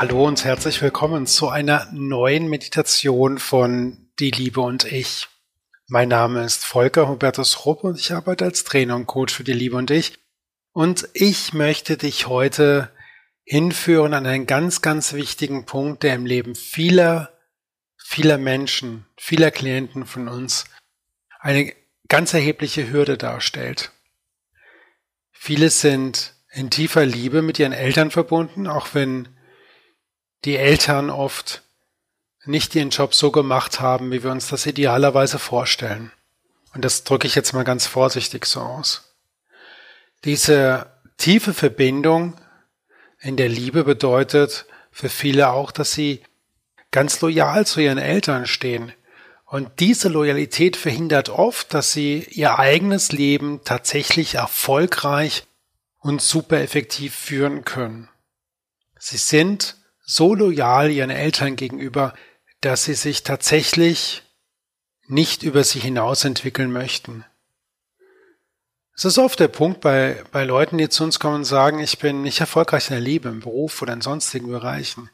Hallo und herzlich willkommen zu einer neuen Meditation von Die Liebe und ich. Mein Name ist Volker Hubertus Rupp und ich arbeite als Trainer und Coach für Die Liebe und ich. Und ich möchte dich heute hinführen an einen ganz, ganz wichtigen Punkt, der im Leben vieler, vieler Menschen, vieler Klienten von uns eine ganz erhebliche Hürde darstellt. Viele sind in tiefer Liebe mit ihren Eltern verbunden, auch wenn die Eltern oft nicht ihren Job so gemacht haben, wie wir uns das idealerweise vorstellen. Und das drücke ich jetzt mal ganz vorsichtig so aus. Diese tiefe Verbindung in der Liebe bedeutet für viele auch, dass sie ganz loyal zu ihren Eltern stehen. Und diese Loyalität verhindert oft, dass sie ihr eigenes Leben tatsächlich erfolgreich und super effektiv führen können. Sie sind so loyal ihren Eltern gegenüber, dass sie sich tatsächlich nicht über sie hinaus entwickeln möchten. Es ist oft der Punkt bei, bei Leuten, die zu uns kommen und sagen, ich bin nicht erfolgreich in der Liebe, im Beruf oder in sonstigen Bereichen.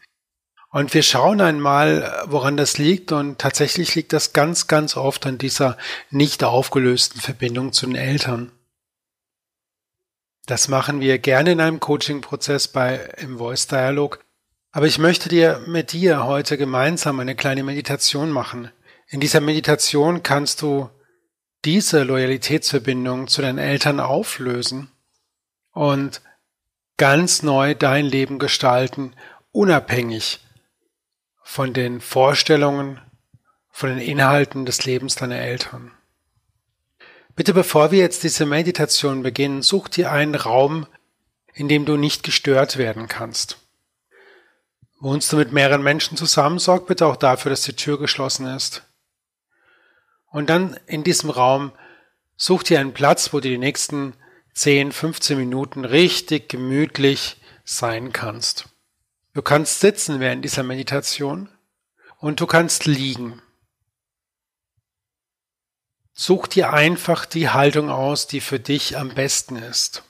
Und wir schauen einmal, woran das liegt und tatsächlich liegt das ganz, ganz oft an dieser nicht aufgelösten Verbindung zu den Eltern. Das machen wir gerne in einem Coaching-Prozess bei im Voice Dialog, aber ich möchte dir mit dir heute gemeinsam eine kleine Meditation machen. In dieser Meditation kannst du diese Loyalitätsverbindung zu deinen Eltern auflösen und ganz neu dein Leben gestalten, unabhängig von den Vorstellungen, von den Inhalten des Lebens deiner Eltern. Bitte bevor wir jetzt diese Meditation beginnen, such dir einen Raum, in dem du nicht gestört werden kannst. Wohnst du mit mehreren Menschen zusammen, sorg bitte auch dafür, dass die Tür geschlossen ist. Und dann in diesem Raum such dir einen Platz, wo du die nächsten 10, 15 Minuten richtig gemütlich sein kannst. Du kannst sitzen während dieser Meditation und du kannst liegen. Such dir einfach die Haltung aus, die für dich am besten ist.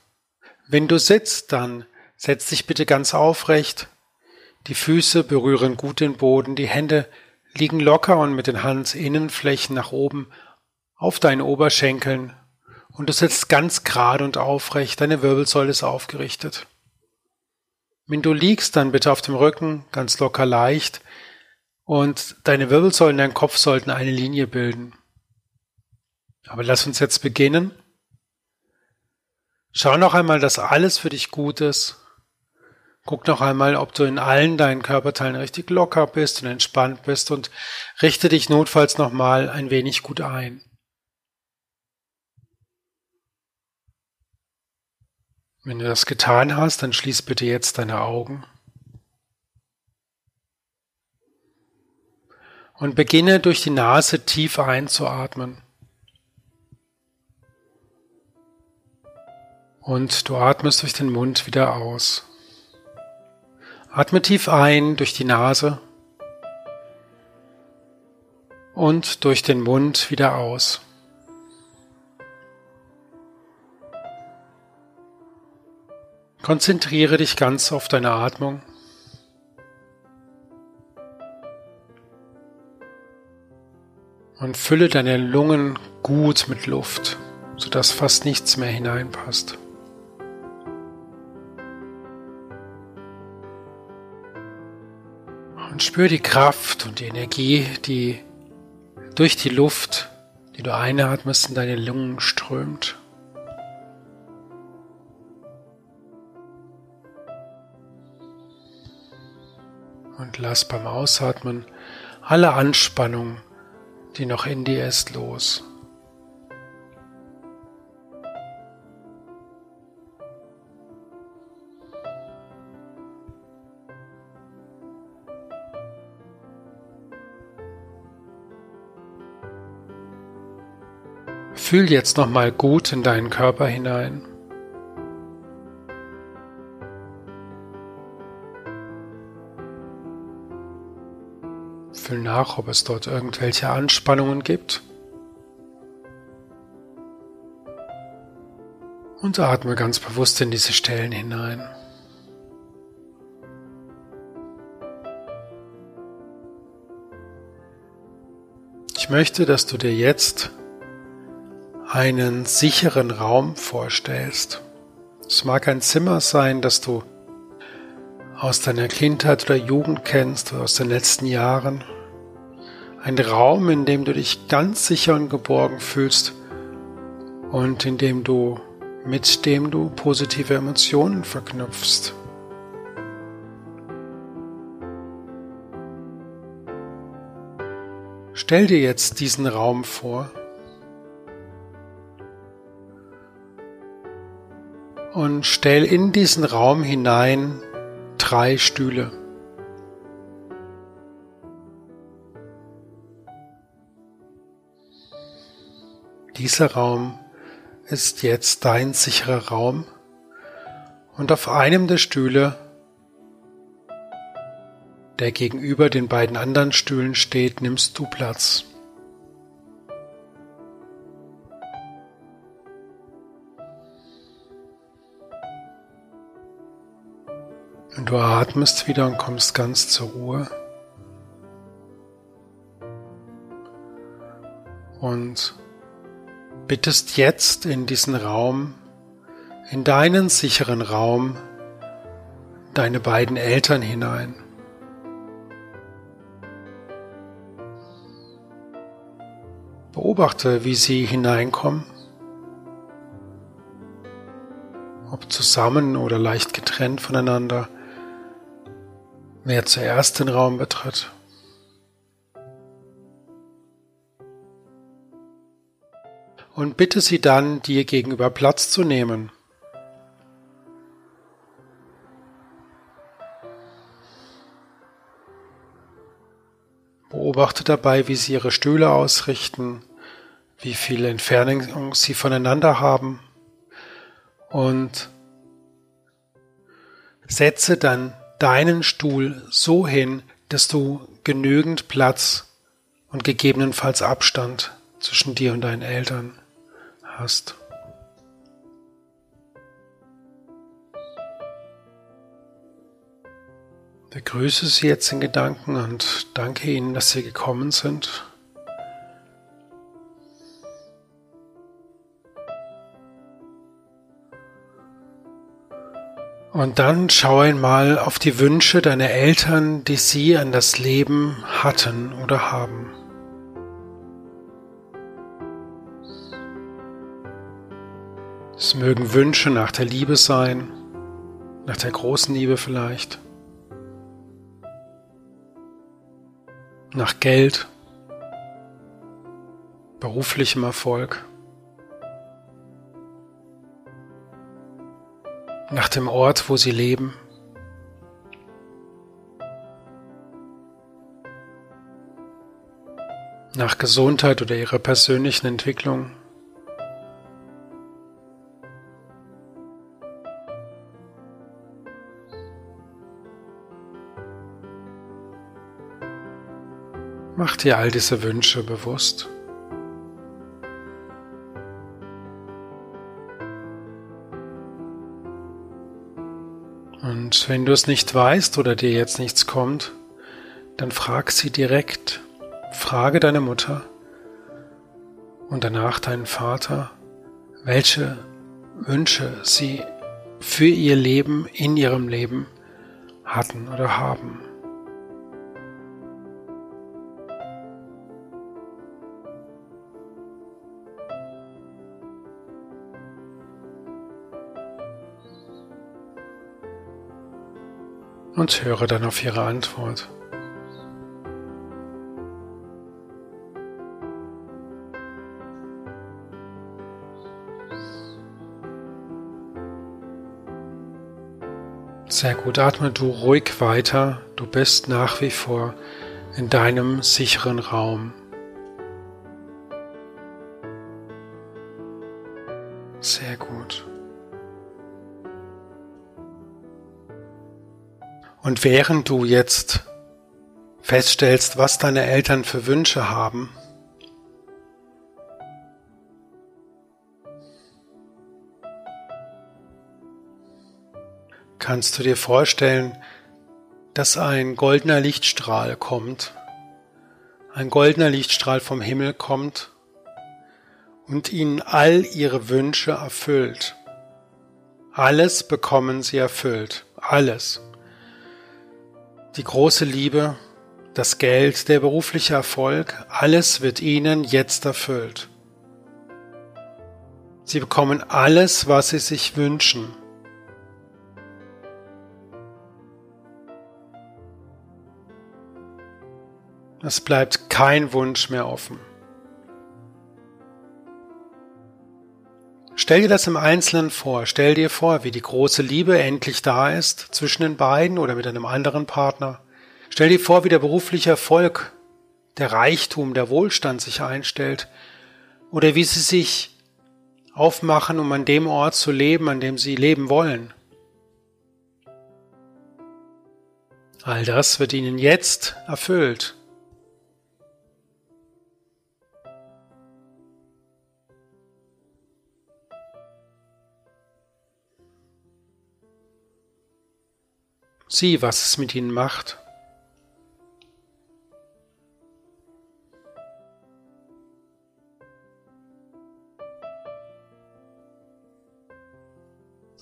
Wenn du sitzt, dann setz dich bitte ganz aufrecht, die Füße berühren gut den Boden, die Hände liegen locker und mit den Handinnenflächen nach oben auf deinen Oberschenkeln und du sitzt ganz gerade und aufrecht, deine Wirbelsäule ist aufgerichtet. Wenn du liegst, dann bitte auf dem Rücken, ganz locker leicht und deine Wirbelsäulen, dein Kopf sollten eine Linie bilden. Aber lass uns jetzt beginnen. Schau noch einmal, dass alles für dich gut ist Guck noch einmal, ob du in allen deinen Körperteilen richtig locker bist und entspannt bist und richte dich notfalls nochmal ein wenig gut ein. Wenn du das getan hast, dann schließ bitte jetzt deine Augen. Und beginne durch die Nase tief einzuatmen. Und du atmest durch den Mund wieder aus. Atme tief ein durch die Nase und durch den Mund wieder aus. Konzentriere dich ganz auf deine Atmung. Und fülle deine Lungen gut mit Luft, sodass fast nichts mehr hineinpasst. Spür die Kraft und die Energie, die durch die Luft, die du einatmest, in deine Lungen strömt. Und lass beim Ausatmen alle Anspannung, die noch in dir ist, los. Fühl jetzt nochmal gut in deinen Körper hinein. Fühl nach, ob es dort irgendwelche Anspannungen gibt. Und atme ganz bewusst in diese Stellen hinein. Ich möchte, dass du dir jetzt einen sicheren Raum vorstellst. Es mag ein Zimmer sein, das du aus deiner Kindheit oder Jugend kennst oder aus den letzten Jahren. Ein Raum, in dem du dich ganz sicher und geborgen fühlst und in dem du mit dem du positive Emotionen verknüpfst. Stell dir jetzt diesen Raum vor und stell in diesen Raum hinein drei Stühle. Dieser Raum ist jetzt dein sicherer Raum und auf einem der Stühle, der gegenüber den beiden anderen Stühlen steht, nimmst du Platz. Und du atmest wieder und kommst ganz zur Ruhe. Und bittest jetzt in diesen Raum, in deinen sicheren Raum, deine beiden Eltern hinein. Beobachte, wie sie hineinkommen, ob zusammen oder leicht getrennt voneinander, wer zuerst den Raum betritt. und bitte sie dann, dir gegenüber Platz zu nehmen. Beobachte dabei, wie sie ihre Stühle ausrichten, wie viel Entfernung sie voneinander haben und setze dann deinen Stuhl so hin, dass du genügend Platz und gegebenenfalls Abstand zwischen dir und deinen Eltern hast. Begrüße Sie jetzt in Gedanken und danke Ihnen, dass Sie gekommen sind. Und dann schau einmal auf die Wünsche deiner Eltern, die sie an das Leben hatten oder haben. Es mögen Wünsche nach der Liebe sein, nach der großen Liebe vielleicht, nach Geld, beruflichem Erfolg, nach dem Ort, wo sie leben. nach Gesundheit oder ihrer persönlichen Entwicklung. Mach dir all diese Wünsche bewusst. Und wenn du es nicht weißt oder dir jetzt nichts kommt, dann frag sie direkt. Frage deine Mutter und danach deinen Vater, welche Wünsche sie für ihr Leben, in ihrem Leben hatten oder haben. Und höre dann auf ihre Antwort. Sehr gut, atme du ruhig weiter. Du bist nach wie vor in deinem sicheren Raum. Und während du jetzt feststellst, was deine Eltern für Wünsche haben, kannst du dir vorstellen, dass ein goldener Lichtstrahl kommt, ein goldener Lichtstrahl vom Himmel kommt und ihnen all ihre Wünsche erfüllt. Alles bekommen sie erfüllt. Alles. Die große Liebe, das Geld, der berufliche Erfolg, alles wird ihnen jetzt erfüllt. Sie bekommen alles, was sie sich wünschen. Es bleibt kein Wunsch mehr offen. Stell dir das im Einzelnen vor. Stell dir vor, wie die große Liebe endlich da ist zwischen den beiden oder mit einem anderen Partner. Stell dir vor, wie der berufliche Erfolg, der Reichtum, der Wohlstand sich einstellt oder wie sie sich aufmachen, um an dem Ort zu leben, an dem sie leben wollen. All das wird ihnen jetzt erfüllt. Sieh, was es mit ihnen macht.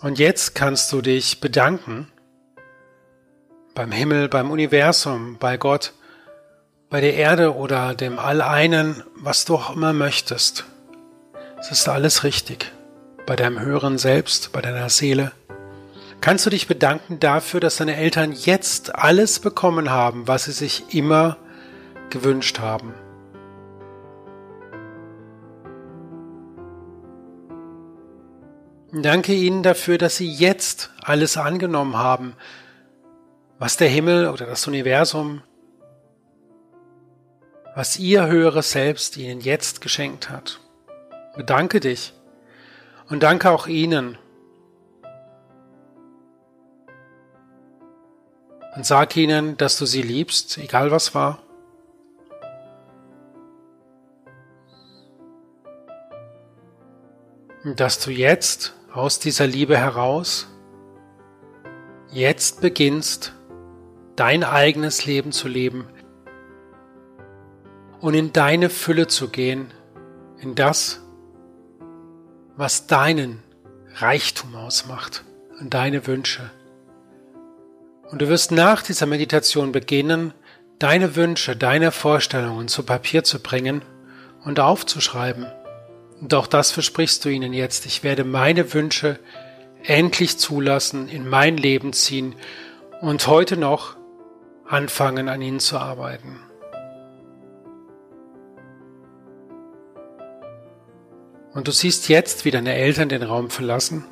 Und jetzt kannst du dich bedanken beim Himmel, beim Universum, bei Gott, bei der Erde oder dem Alleinen, was du auch immer möchtest. Es ist alles richtig. Bei deinem höheren Selbst, bei deiner Seele. Kannst du dich bedanken dafür, dass deine Eltern jetzt alles bekommen haben, was sie sich immer gewünscht haben. Danke ihnen dafür, dass sie jetzt alles angenommen haben, was der Himmel oder das Universum, was ihr höheres Selbst ihnen jetzt geschenkt hat. Bedanke dich und danke auch ihnen. Und sag ihnen, dass du sie liebst, egal was war. Und dass du jetzt aus dieser Liebe heraus jetzt beginnst, dein eigenes Leben zu leben und in deine Fülle zu gehen, in das, was deinen Reichtum ausmacht und deine Wünsche. Und du wirst nach dieser Meditation beginnen, deine Wünsche, deine Vorstellungen zu Papier zu bringen und aufzuschreiben. Und auch das versprichst du ihnen jetzt. Ich werde meine Wünsche endlich zulassen, in mein Leben ziehen und heute noch anfangen, an ihnen zu arbeiten. Und du siehst jetzt, wie deine Eltern den Raum verlassen.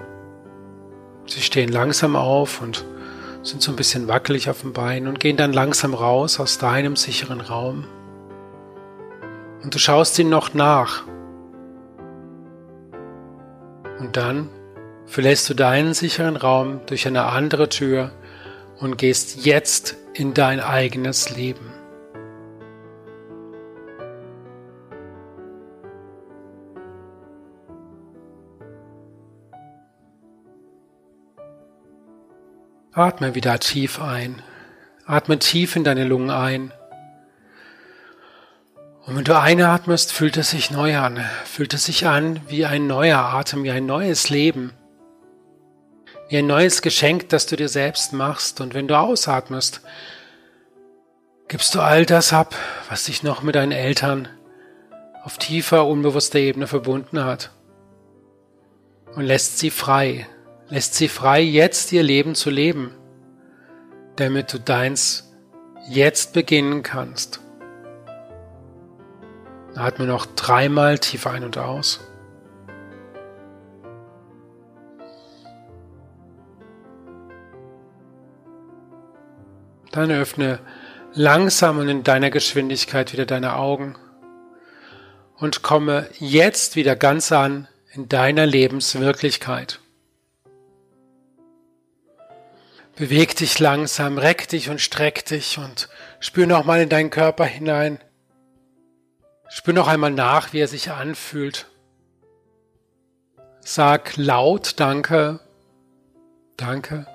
Sie stehen langsam auf und sind so ein bisschen wackelig auf dem Bein und gehen dann langsam raus aus deinem sicheren Raum. Und du schaust ihnen noch nach und dann verlässt du deinen sicheren Raum durch eine andere Tür und gehst jetzt in dein eigenes Leben. Atme wieder tief ein. Atme tief in deine Lungen ein und wenn du einatmest, fühlt es sich neu an, fühlt es sich an wie ein neuer Atem, wie ein neues Leben, wie ein neues Geschenk, das du dir selbst machst. Und wenn du ausatmest, gibst du all das ab, was dich noch mit deinen Eltern auf tiefer, unbewusster Ebene verbunden hat. Und lässt sie frei, lässt sie frei, jetzt ihr Leben zu leben, damit du deins jetzt beginnen kannst. Atme noch dreimal tief ein und aus. Dann öffne langsam und in deiner Geschwindigkeit wieder deine Augen und komme jetzt wieder ganz an in deiner Lebenswirklichkeit. Beweg dich langsam, reck dich und streck dich und spür nochmal in deinen Körper hinein. Spür noch einmal nach, wie er sich anfühlt. Sag laut Danke, Danke.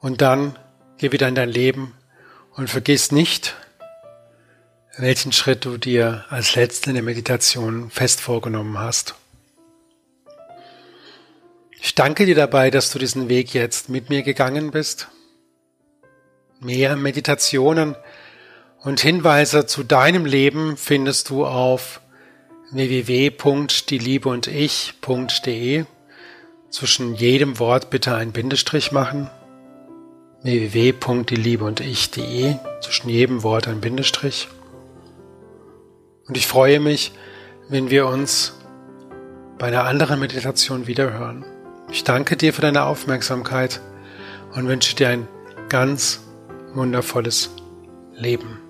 Und dann geh wieder in dein Leben Und vergiss nicht, welchen Schritt du dir als letzten in der Meditation fest vorgenommen hast. Ich danke dir dabei, dass du diesen Weg jetzt mit mir gegangen bist. Mehr Meditationen und Hinweise zu deinem Leben findest du auf www.dieliebeundich.de. Zwischen jedem Wort bitte ein Bindestrich machen. www.dieliebeundich.de. Zwischen jedem Wort ein Bindestrich. Und ich freue mich, wenn wir uns bei einer anderen Meditation wiederhören. Ich danke dir für deine Aufmerksamkeit und wünsche dir ein ganz wundervolles Leben.